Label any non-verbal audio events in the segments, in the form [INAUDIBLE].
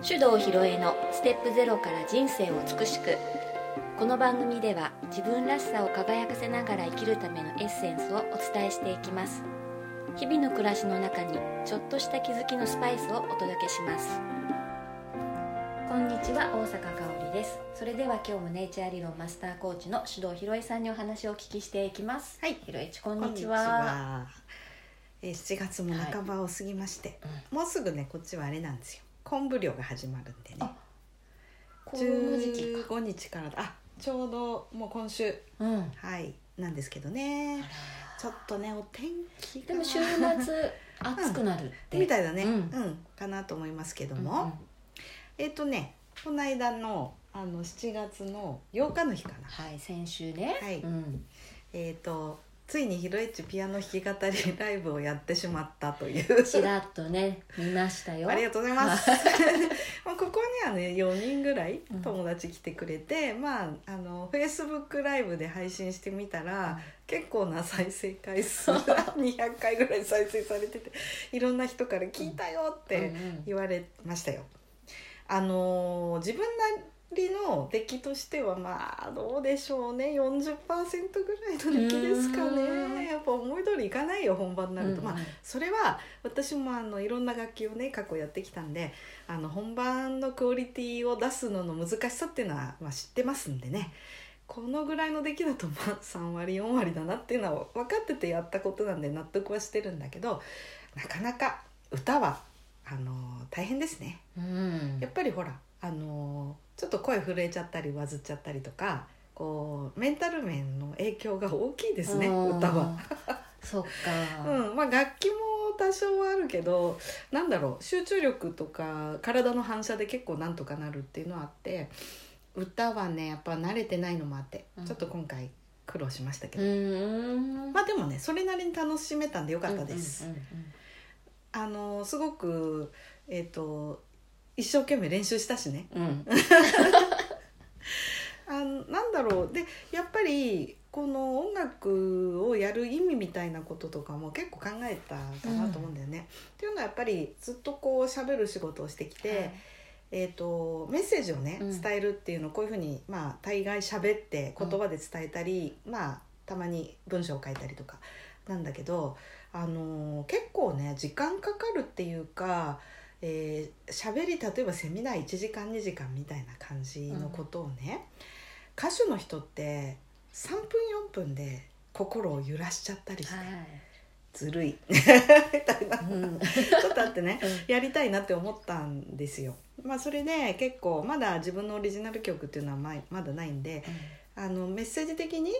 手動ひろえのステップゼロから人生を美しく。この番組では自分らしさを輝かせながら生きるためのエッセンスをお伝えしていきます。日々の暮らしの中にちょっとした気づきのスパイスをお届けします。こんにちは大阪香織です。それでは今日もネイチャー理論マスターコーチの手動ひろえさんにお話をお聞きしていきます。はい。ひろえちこんにちは。は。えー7月も半ばを過ぎまして、もうすぐねこっちはあれなんですよ。昆布漁が始まるんでね。あ。この時期か。15日からだ。あちょうどもう今週うん。はいなんですけどね。ちょっとねお天気が。でも週末暑くなるって、みたいだね、ううんん、かなと思いますけども、うんうん。えっ、とねこの間のあの7月の8日の日かな。はい先週ね。はい。うん、えっ、とついにヒロエッチピアノ弾き語りライブをやってしまったという。ちらっとね見ましたよありがとうございます。[LAUGHS] まあここにはね4人ぐらいうん友達来てくれて、まああのフェイスブックライブで配信してみたら、結構な再生回数 [LAUGHS] が200回ぐらい再生されてていろんな人から「聞いたよ」ってうんうん言われましたよ。あの自分なりの出来としてはまあどうでしょうね。40%ぐらいの出来ですかね。やっぱ思い通りいかないよ本番になると、うんまあそれは私もあのいろんな楽器をね過去やってきたんであの本番のクオリティを出すのの難しさっていうのは、まあ、知ってますんでね。このぐらいの出来だとまあ3割4割だなっていうのは分かっててやったことなんで納得はしてるんだけどなかなか歌はあの大変ですね。うん。やっぱりほらあのちょっと声震えちゃったりわずっちゃったりとかこうメンタル面の影響が大きいですねうん。歌は。そっか、[LAUGHS] うん。まあ、楽器も多少はあるけどなんだろう集中力とか体の反射で結構なんとかなるっていうのはあって歌はねやっぱ慣れてないのもあって、うん。ちょっと今回苦労しましたけうど、ん。まあでもねそれなりに楽しめたんでよかったです。あのすごくえっ、と一生懸命練習したしね。うん。う [LAUGHS] んあのなんだろう。でやっぱりこの音楽をやる意味みたいなこととかも結構考えたかなと思うんだよね。っていうのはやっぱりずっとこう喋る仕事をしてきて、えー、とメッセージをねうん。伝えるっていうのをこういうふうに、まあ、大概喋って言葉で伝えたり、まあたまに文章を書いたりとかなんだけど、あのー結構ね時間かかるっていうか。えー、喋り例えばセミナー1時間2時間みたいな感じのことをね、歌手の人って3分4分で心を揺らしちゃったりして、ずるい。みたい。なはいうん。ちょっとあってね。やりたいなって思ったんですよ。まあそれで結構まだ自分のオリジナル曲っていうのはままだないんであのメッセージ的に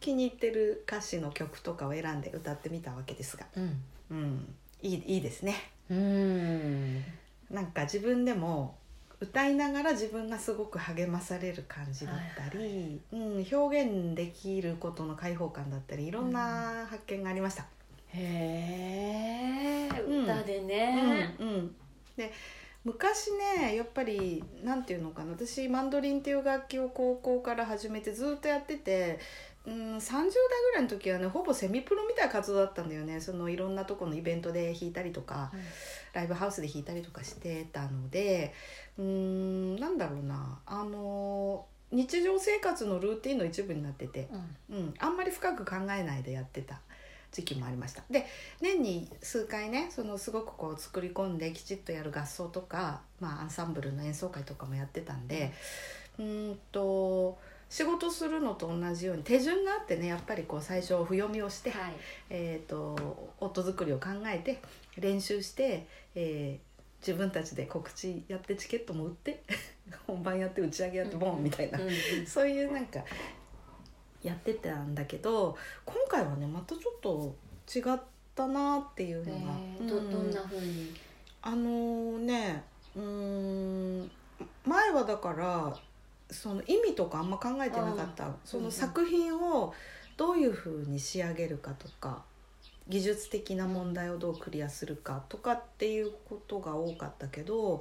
気に入ってる歌詞の曲とかを選んで歌ってみたわけですが、うん。うん、いいいいですね。うん。なんか自分でも歌いながら自分がすごく励まされる感じだったり、うん、表現できることの解放感だったりいろんな発見がありました。へえうん。歌でね。うんうん、で昔ねやっぱりなんていうのかな私マンドリンっていう楽器を高校から始めてずっとやってて、うん、30代ぐらいの時はねほぼセミプロみたいな活動だったんだよね。そのいろんなとこのイベントで弾いたりとかライブハウスで弾いたりとかしてたのでうんなんだろうな。あの日常生活のルーティンの一部になってて、うん。うん、あんまり深く考えないでやってた時期もありました。で年に数回ねそのすごくこう作り込んできちっとやる合奏とか、まあ、アンサンブルの演奏会とかもやってたんでうーんと仕事するのと同じように手順があってねやっぱりこう最初譜読みをして、はい。えー、と音作りを考えて練習して、えー自分たちで告知やってチケットも売って [LAUGHS] 本番やって打ち上げやってボンみたいな。そういうなんかやってたんだけど今回はねまたちょっと違ったなっていうのが、どうん。どんな風に？あのーねうーん前はだからその意味とかあんま考えてなかった。その作品をどういうふうに仕上げるかとか技術的な問題をどうクリアするかとかっていうことが多かったけど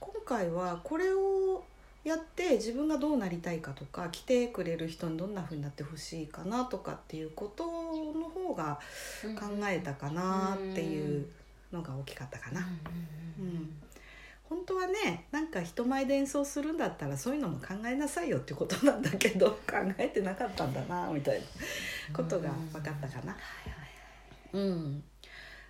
今回はこれをやって自分がどうなりたいかとか来てくれる人にどんな風になってほしいかなとかっていうことの方が考えたかなっていうのが大きかったかな。うん本当はねなんか人前で演奏するんだったらそういうのも考えなさいよってことなんだけど考えてなかったんだなみたいなことが分かったかな。うん、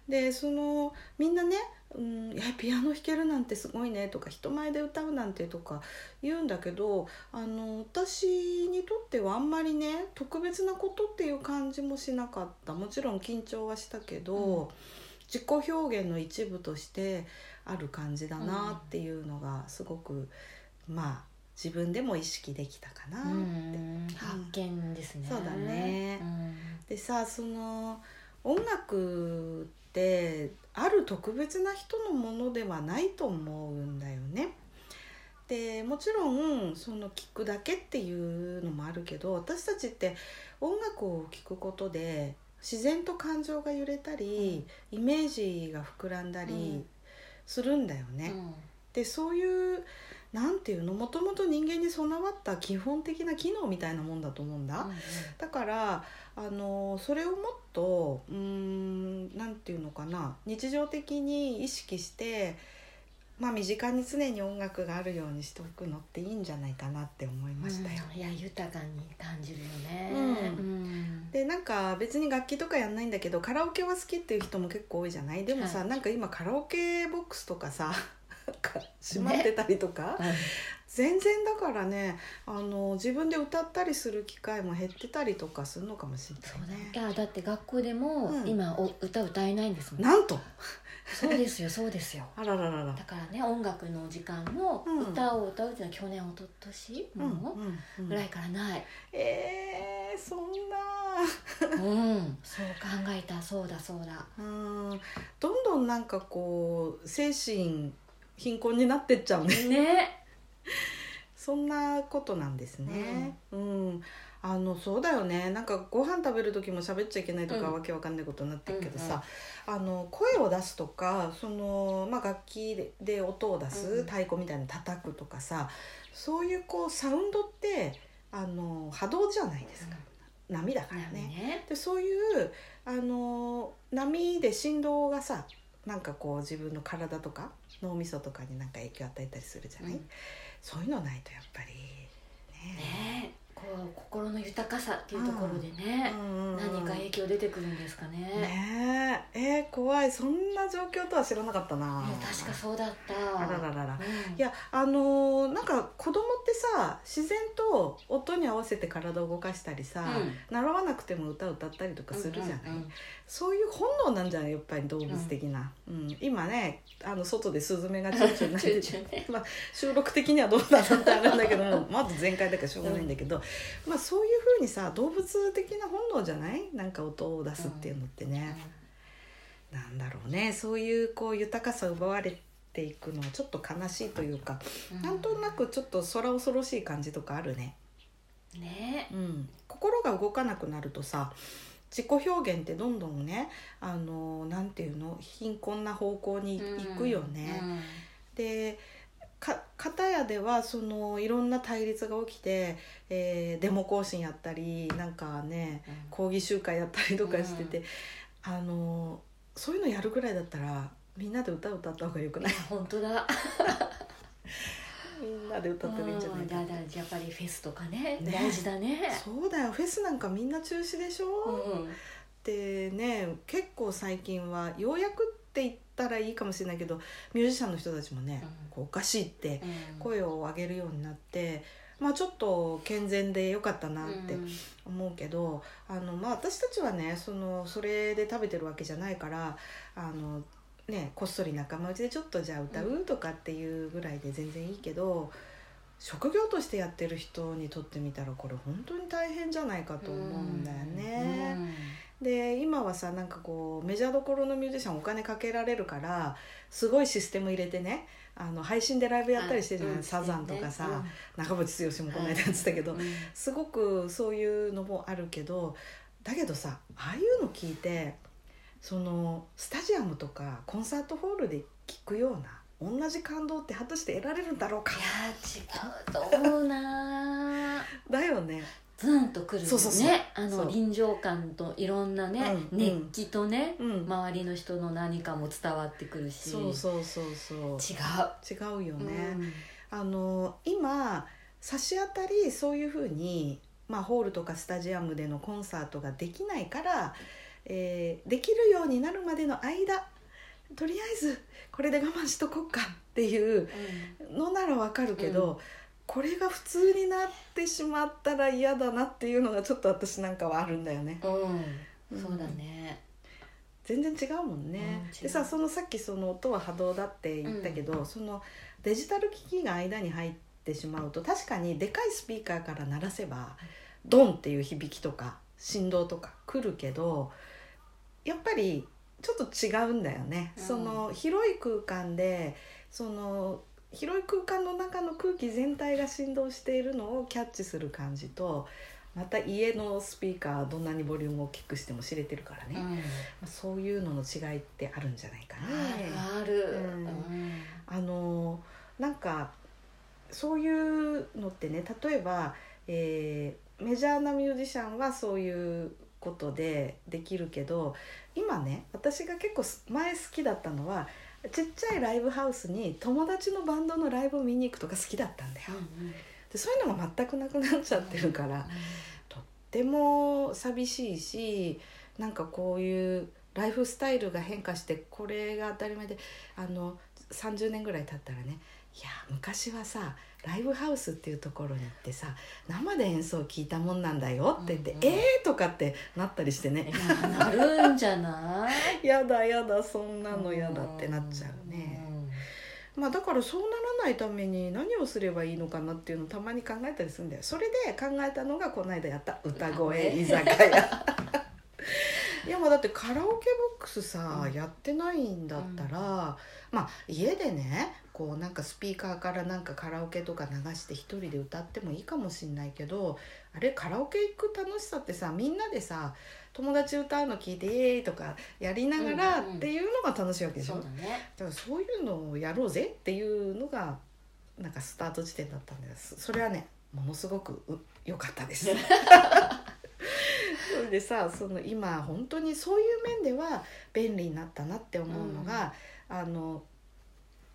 でそのみんなね「うん、いやピアノ弾けるなんてすごいね」とか「人前で歌うなんて」とか言うんだけどあの私にとってはあんまりね特別なことっていう感じもしなかった。もちろん緊張はしたけど、うん。自己表現の一部としてある感じだなっていうのがすごく、まあ自分でも意識できたかなって。うん発見ですね。そうだね。うん。でさその音楽ってある特別な人のものではないと思うんだよね。でもちろんその聴くだけっていうのもあるけど私たちって音楽を聴くことで自然と感情が揺れたり、イメージが膨らんだうりんするんだよね。でそういうなんていうのもともと人間に備わった基本的な機能みたいなもんだと思うんだ。うんだからあのそれをもっとうーんなんていうのかな日常的に意識して、まあ、身近に常に音楽があるようにしておくのっていいんじゃないかなって思いましたよ。うんいや豊かに感じるよねうんうんでなんか別に楽器とかやんないんだけどカラオケは好きっていう人も結構多いじゃない？でもさ、はいなんか今カラオケボックスとかさ閉まってたりとか、うん全然だからねあの自分で歌ったりする機会も減ってたりとかするのかもしれそうだないね。いやだって学校でもうん。歌歌えないんですもん。なんと？そうですよそうですよ。あらららら。だからね音楽の時間もうん。歌を歌うっていうのは去年一昨年うんもうんうん。ぐらいからない。えー、そんな。うん。そう考えたそうだそうだ。うん。どんどんなんかこう精神貧困になってっちゃうね。ね。[LAUGHS] そんなことなんですね。うん、あのそうだよね。なんかご飯食べる時も喋っちゃいけないとか、うん。わけわかんないことになってるけどさ、あの声を出すとかその、まあ、楽器でで音を出す、うん太鼓みたいなの叩くとかさそういうこうサウンドってあの波動じゃないですか、波だからね。ね。ね。でそういうあの波で振動がさなんかこう自分の体とか脳みそとかになんか影響を与えたりするじゃない、うん。そういうのないとやっぱり。ね。ねこう心の豊かさっていうところでねうんうんうん何か影響出てくるんですかね。ねえ。えー怖い。そんな状況とは知らなかったな。ね確かそうだった。あらららら。うん。いやあのーなんか子供ってさ自然と音に合わせて体を動かしたりさ、うん。習わなくても歌歌ったりとかするじゃない、うんうんうん。そういう本能なんじゃないやっぱり動物的な、うん。今ねあの外でスズメがチューチュー鳴いてまあ、収録的にはどうだろうってあるんだけどもまず全開だからしょうがないんだけど、まあ、そういうふうにさ動物的な本能じゃない？なんか音を出すっていうのってね、なんだろうね。そういうこう豊かさ奪われていくのはちょっと悲しいというか、うん。なんとなくちょっと空恐ろしい感じとかあるね。ね。うん、心が動かなくなるとさ自己表現ってどんどんねあのなんていうの？貧困な方向に行くよね。うん。でか片やではそのいろんな対立が起きて、えーデモ行進やったりなんかね抗議集会やったりとかしてて、あのそういうのやるぐらいだったらみんなで歌歌った方がよくない？本当だ。みんなで歌ったらいい [LAUGHS] んじゃないかうんだだやっぱりフェスとかねね。大事だね。そうだよフェスなんかみんな中止でしょ、うん。でね結構最近はようやくって言ったらいいかもしれないけどミュージシャンの人たちもね、うん。こうおかしいってうん。声を上げるようになって、まあちょっと健全でよかったなってうん。思うけど、あのまあ私たちはねそのそれで食べてるわけじゃないからあのねこっそり仲間内でちょっとじゃあ歌う？とかっていうぐらいで全然いいけど。職業としてやってる人にとってみたらこれ本当に大変じゃないかと思うんだよね。で今はさなんかこうメジャーどころのミュージシャンお金かけられるからすごいシステム入れてねあの配信でライブやったりしてるじゃない、うん。サザンとかさ、うん。長渕剛もこの間やってたけど、うん。すごくそういうのもあるけどだけどさああいうの聞いてそのスタジアムとかコンサートホールで聞くような同じ感動って果たして得られるんだろうか？いや違うと思うな。[LAUGHS] だよね。ズンとくるそうそうそう。ねあの臨場感といろんなね、うん。熱気とね、うん。周りの人の何かも伝わってくるし。そうそうそうそう。違う。違うよね、うん。あの今差し当たりそういうふうに、まあ、ホールとかスタジアムでのコンサートができないから、えーできるようになるまでの間とりあえずこれで我慢しとこうかっていうのならわかるけど、うん。これが普通になってしまったら嫌だなっていうのがちょっと私なんかはあるんだよね。うん、うん。そうだね。全然違うもんね、うんでさそのさっきその音は波動だって言ったけど、そのデジタル機器が間に入ってしまうと確かにでかいスピーカーから鳴らせばドンっていう響きとか振動とか来るけどやっぱりちょっと違うんだよね、うん。その広い空間でその広い空間の中の空気全体が振動しているのをキャッチする感じとまた家のスピーカーどんなにボリュームを大きくしても知れてるからね、うん。まあそういうのの違いってあるんじゃないかね。あるあのなんかそういうのってね例えば、えーメジャーなミュージシャンはそういうことでできるけど今ね私が結構す前好きだったのはちっちゃいライブハウスに友達のバンドのライブを見に行くとか好きだったんだよ。でそういうのが全くなくなっちゃってるから。とっても寂しいしなんかこういうライフスタイルが変化してこれが当たり前であの30年ぐらい経ったらねいや昔はさライブハウスっていうところに行ってさ生で演奏を聞いたもんなんだよって言って「うんうん。えー!」とかってなったりしてね。なるんじゃない「[LAUGHS] やだやだそんなのやだ」ってなっちゃうね。まあ、だからそうならないために何をすればいいのかなっていうのをたまに考えたりするんだよ。それで考えたのがこの間やった歌声居酒屋 [LAUGHS] いやまあだってカラオケボックスさ、うん。やってないんだったら、まあ家でねこうなんかスピーカーからなんかカラオケとか流して一人で歌ってもいいかもしんないけどあれカラオケ行く楽しさってさみんなでさ友達歌うの聞いてイエーイとかやりながらうんうんっていうのが楽しいわけでしょ、そうだね。だからそういうのをやろうぜっていうのがなんかスタート時点だったんですそれはねものすごくう良かったです。[LAUGHS] それでさその今本当にそういう面では便利になったなって思うのが、あの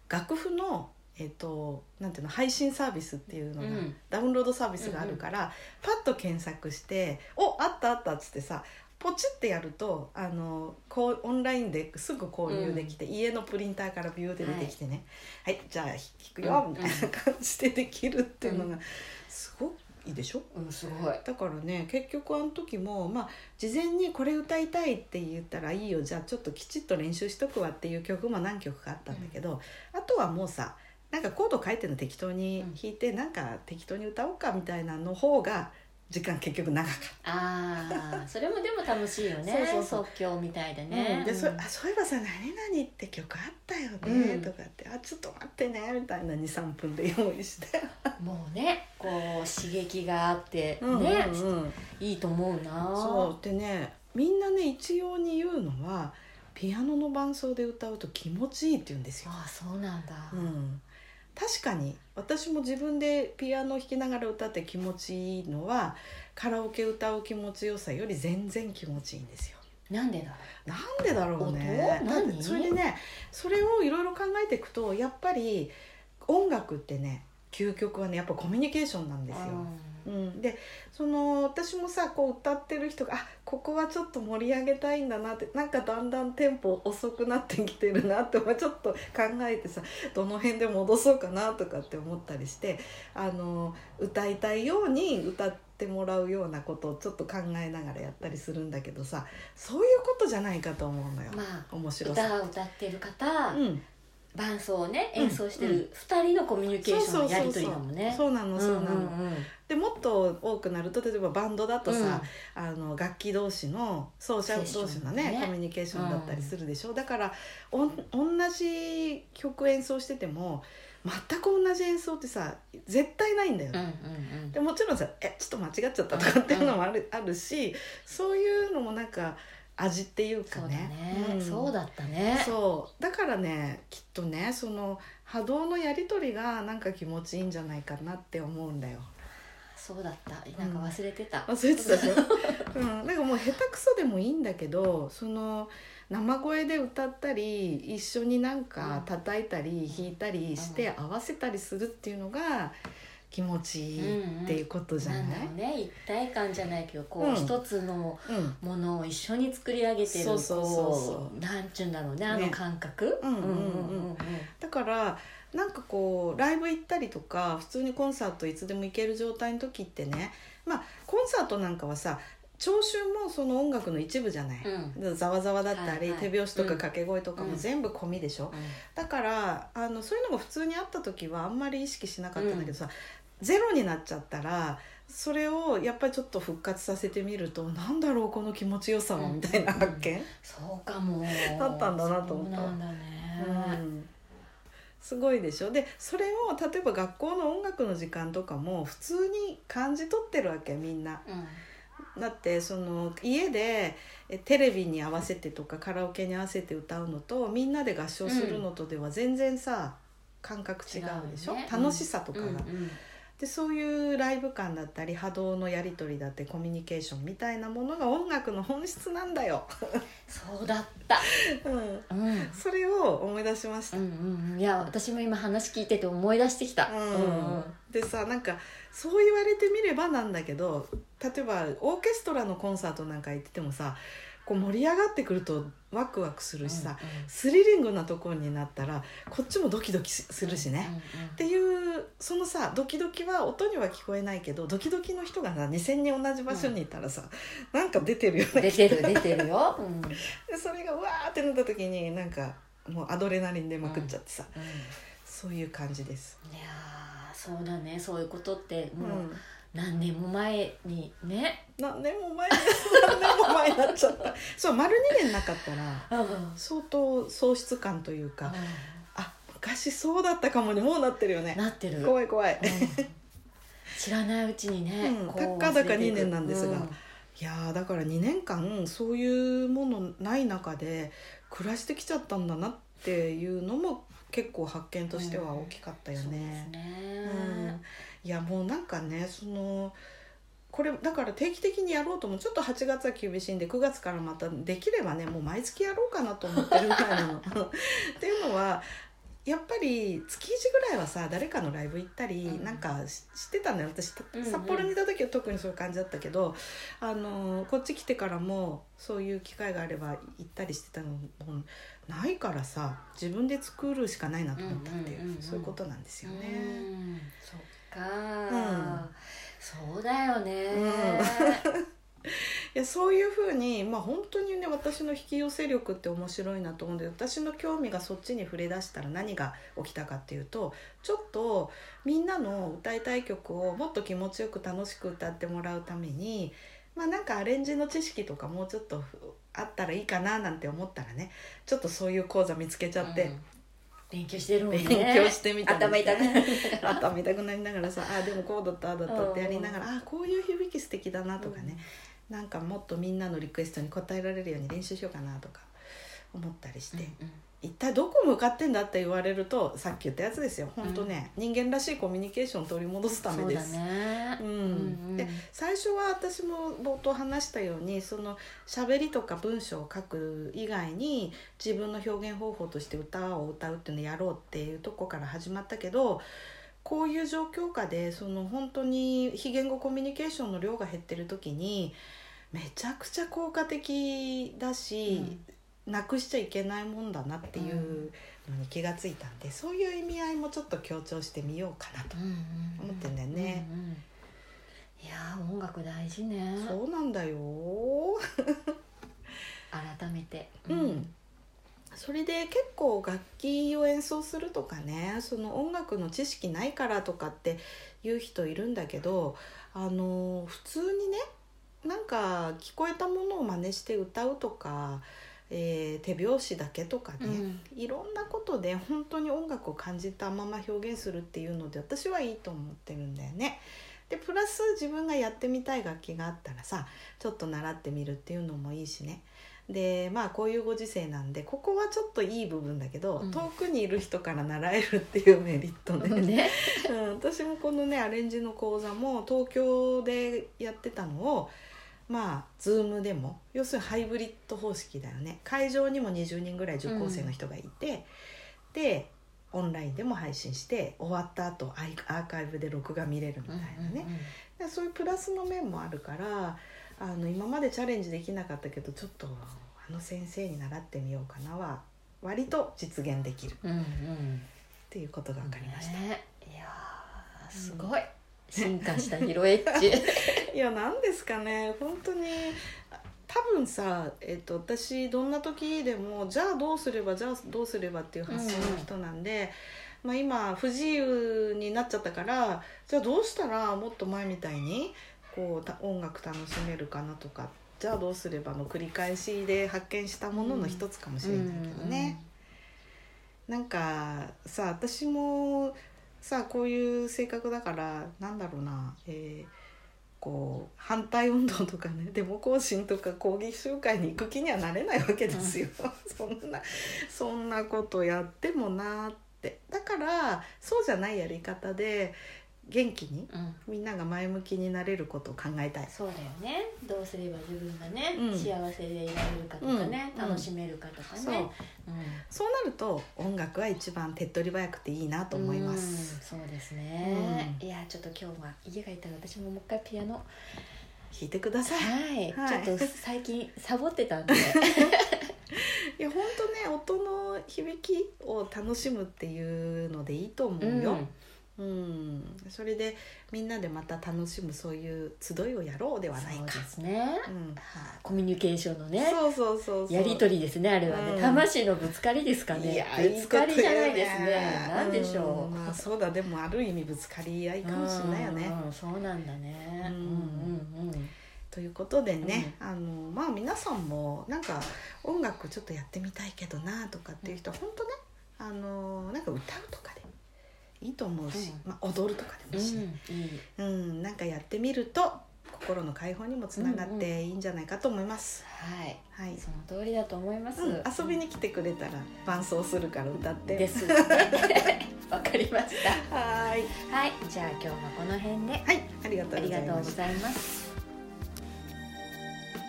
楽譜のえっとなんていうの配信サービスっていうのが、うん。ダウンロードサービスがあるから、パッと検索して「おあったあった」っつってさポチってやるとあのこうオンラインですぐ購入できて、家のプリンターからビューって出てきてね「はい、じゃあ弾くよ」うん。みたいな感じでできるっていうのがすごくいいでしょ？うんすごい。だからね結局あの時もまあ事前にこれ歌いたいって言ったらいいよじゃあちょっときちっと練習しとくわっていう曲も何曲かあったんだけど、あとはもうさなんかコード書いてるの適当に弾いて、なんか適当に歌おうかみたいなの方が時間結局長かっああそれもでも楽しいよね。[LAUGHS] そうそう即興みたいでた、ね、うん。でそうん。あそういえばさ「何々って曲あったよね」うん。とかって「あちょっと待ってね」みたいな23分で用意して。もうねこう刺激があってね、うんうんうん。いいと思うな。そう。でねみんなね一様に言うのはピアノの伴奏で歌うと気持ちいいって言うんですよ。ああそうなんだ、うん、確かに私も自分でピアノ弾きながら歌って気持ちいいのはカラオケ歌う気持ちよさより全然気持ちいいんですよ。なんでだなんでだろうね。音？だっそれでねそれをいろいろ考えていくとやっぱり音楽ってね究極はねやっぱコミュニケーションなんですよ。うん、でその私もさこう歌ってる人があここはちょっと盛り上げたいんだなってなんかだんだんテンポ遅くなってきてるなって [LAUGHS] まあちょっと考えてさどの辺で戻そうかなとかって思ったりしてあの歌いたいように歌ってもらうようなことをちょっと考えながらやったりするんだけどさそういうことじゃないかと思うのよ、まあ面白さ。歌を歌ってる方、うん伴奏をねうん。演奏してる二人のコミュニケーションのやり取りだもんね。そうなのそうなの、んんうん。でもっと多くなると例えばバンドだとさ、あの楽器同士の奏者同士のねね。コミュニケーションだったりするでしょ、だからおん同じ曲演奏してても全く同じ演奏ってさ絶対ないんだよ、うんうんうん。でもちろんさ「えちょっと間違っちゃった」とかっていうのもある,、あるしそういうのもなんか味っていうかね。そうだったね。そう。だからねきっとねその波動のやり取りがなんか気持ちいいんじゃないかなって思うんだよ。そうだった。なんか忘れてた、忘れてたでしょ、[LAUGHS] うん、なんかもう下手くそでもいいんだけどその生声で歌ったり一緒になんか叩いたり弾いたりして合わせたりするっていうのが気持ちいいっていうことじゃない、なんうね一体感じゃないけどこう、うん。一つのうん。ものを一緒に作り上げてるそうそうそうなんちゅうんだろうねあのね。感覚、うんうんうんうん。だからなんかこうライブ行ったりとか普通にコンサートいつでも行ける状態の時ってねまあコンサートなんかはさ聴衆もその音楽の一部じゃない、うん。ざわざわだったり、はいはい。手拍子とかうん。掛け声とかも全部込みでしょ、うん。だからあのそういうのが普通にあった時はあんまり意識しなかったんだけどさ、ゼロになっちゃったらそれをやっぱりちょっと復活させてみるとなんだろうこの気持ちよさはうんみたいな発見、そうかも。だったんだなと思った。そうなんだね、うん。すごいでしょ？でそれを例えば学校の音楽の時間とかも普通に感じ取ってるわけみんな。だってその家でえテレビに合わせてとかカラオケに合わせて歌うのとみんなで合唱するのとでは全然さ、感覚違うでしょ、ね。楽しさとかが、うんうんでそういうライブ感だったり波動のやり取りだってコミュニケーションみたいなものが音楽の本質なんだよ、そうだった、うん、うん、うんそれを思い出しました、うんうんいや私も今話聞いてて思い出してきた、うん。でさなんかそう言われてみればなんだけど例えばオーケストラのコンサートなんか行っててもさこう盛り上がってくるとワクワクするしさ、スリリングなところになったらこっちもドキドキしするしね、っていうそのさドキドキは音には聞こえないけどドキドキの人がさ2,000人同じ場所にいたらさ、なんか出てるよね。出てる出てるよ、うん。う [LAUGHS] んでそれがうわーってなった時になんかもうアドレナリン出まくっちゃってさ、そういう感じです。いやーそうだね。そういうことってうん。もう何年も前にね、何年も前何年も前になっちゃった。[LAUGHS] そう丸2年なかったら相当喪失感というかあ昔そうだったかもにもうなってるよね。なってる。怖い怖い、うん。知らないうちにね、うん。たっかだか忘れていく。2年なんですがうん。いやーだから2年間そういうものない中で暮らしてきちゃったんだなっていうのも結構発見としては大きかったよそうですね。ね、うんいやもうなんかねそのこれだから定期的にやろうともちょっと8月は厳しいんで9月からまたできればねもう毎月やろうかなと思ってるみたいなの。[LAUGHS] っていうのはやっぱり月1ぐらいはさ誰かのライブ行ったりうん。なんかししてたのよ。私たうんうん。札幌にいた時は特にそういう感じだったけど、あのこっち来てからもそういう機会があれば行ったりしてたのもないからさ自分で作るしかないなと思ったっていう,、うんうんうんうん。そういうことなんですよね。うん。そっか、ん。そうだよね、いやそういうふうに、まあ、本当にね私の引き寄せ力って面白いなと思うんで私の興味がそっちに触れ出したら何が起きたかっていうとちょっとみんなの歌いたい曲をもっと気持ちよく楽しく歌ってもらうためにまあなんかアレンジの知識とかもうちょっとあったらいいかななんて思ったらねちょっとそういう講座見つけちゃって。うん。勉強してるもんね。勉強してみた頭痛く [LAUGHS] 頭痛くなりながらさあでもこうだったああだったってやりながらあこういう響き素敵だなとかね、なんかもっとみんなのリクエストに応えられるように練習しようかなとか思ったりして、うん一体どこ向かってんだって言われるとさっき言ったやつですよ。本当ね、人間らしいコミュニケーションを取り戻すためです。そうだね。うん。うんで最初は私も冒頭話したようにその喋りとか文章を書く以外に自分の表現方法として歌を歌うっていうのをやろうっていうとこから始まったけどこういう状況下でその本当に非言語コミュニケーションの量が減ってる時にめちゃくちゃ効果的だし、なくしちゃいけないもんだなっていうのに気がついたんで、そういう意味合いもちょっと強調してみようかなとうんうんうん。思ってんだよね。うんうんいやー音楽大事ね。そうなんだよ。[LAUGHS] 改めて。うん、それで結構楽器を演奏するとかねその音楽の知識ないからとかって言う人いるんだけどあの普通にねなんか聞こえたものを真似して歌うとか、えー手拍子だけとかね、うんいろんなことで本当に音楽を感じたまま表現するっていうので私はいいと思ってるんだよね。でプラス自分がやってみたい楽器があったらさちょっと習ってみるっていうのもいいしねでまあこういうご時世なんでここはちょっといい部分だけど、うん。遠くにいる人から習えるっていうメリットね、[LAUGHS] ね。うん、私もこのねアレンジの講座も東京でやってたのをまあ Zoom でも要するにハイブリッド方式だよね。会場にも20人ぐらい受講生の人がいて、でオンラインでも配信して終わった後アイアーカイブで録画見れるみたいなね、でそういうプラスの面もあるからあの今までチャレンジできなかったけどちょっとあの先生に習ってみようかなは割と実現できる。っうんうん。ていうことが分かりました。ね。いやーすごい。進化したヒロエッジいや何ですかね。本当に多分さ、えっと私どんな時でもじゃあどうすればじゃあどうすればっていう発想の人なんで、まあ、今不自由になっちゃったからじゃあどうしたらもっと前みたいにこうた音楽楽しめるかなとかじゃあどうすればの繰り返しで発見したものの一つかもしれないけどね。なんかさ私もさこういう性格だからなんだろうな、えーこう反対運動とかね [LAUGHS] デモ行進とか抗議集会に行く気にはなれないわけですよ、[LAUGHS] そんなそんなことやってもなって。だからそうじゃないやり方で元気にみんなが前向きになれることを考えたい。そうだよね。どうすれば自分がね、うん。幸せでいられるかとかね、うん。楽しめるかとかそう。ね、そうなると音楽は一番手っ取り早くていいなと思います。うん。そうですね、ういやちょっと今日は家がいたら私ももう一回ピアノ弾いてください。はい、はい。ちょっと最近サボってたんで。[LAUGHS] いや本当ね音の響きを楽しむっていうのでいいと思うよ。うん、それでみんなでまた楽しむそういう集いをやろうではないか。そうで。すね、うん、はいコミュニケーションのねそうそうそう。やり取りですねあれはね、うん。魂のぶつかりですかいねやぶつかりじゃないですね。いいこと言うなんでしょう、ん。まあそうだ。でもある意味ぶつかり合いかもしれないよね。うんうんそうなんだね、うん。うんうんうん。ということでね、あのまあ皆さんもなんか音楽ちょっとやってみたいけどなとかっていう人は本当ねあのなんか歌ういいと思うし、うん。まあ、踊るとかでもいいし、うんいいうん、なんかやってみると心の解放にもつながっていいんじゃないかと思います。はい。はい、その通りだと思います、うん、遊びに来てくれたら伴奏するから歌って。ですね。[LAUGHS] わかりました。はーい、はい。じゃあ今日はこの辺で。はい、ありがとあうご。ざいます。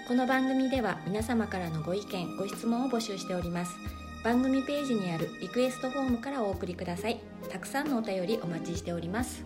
この番組では皆様からのご意見ご質問を募集しております。番組ページにあるリクエストフォームからお送りくださいたくさんのお便りお待ちしております。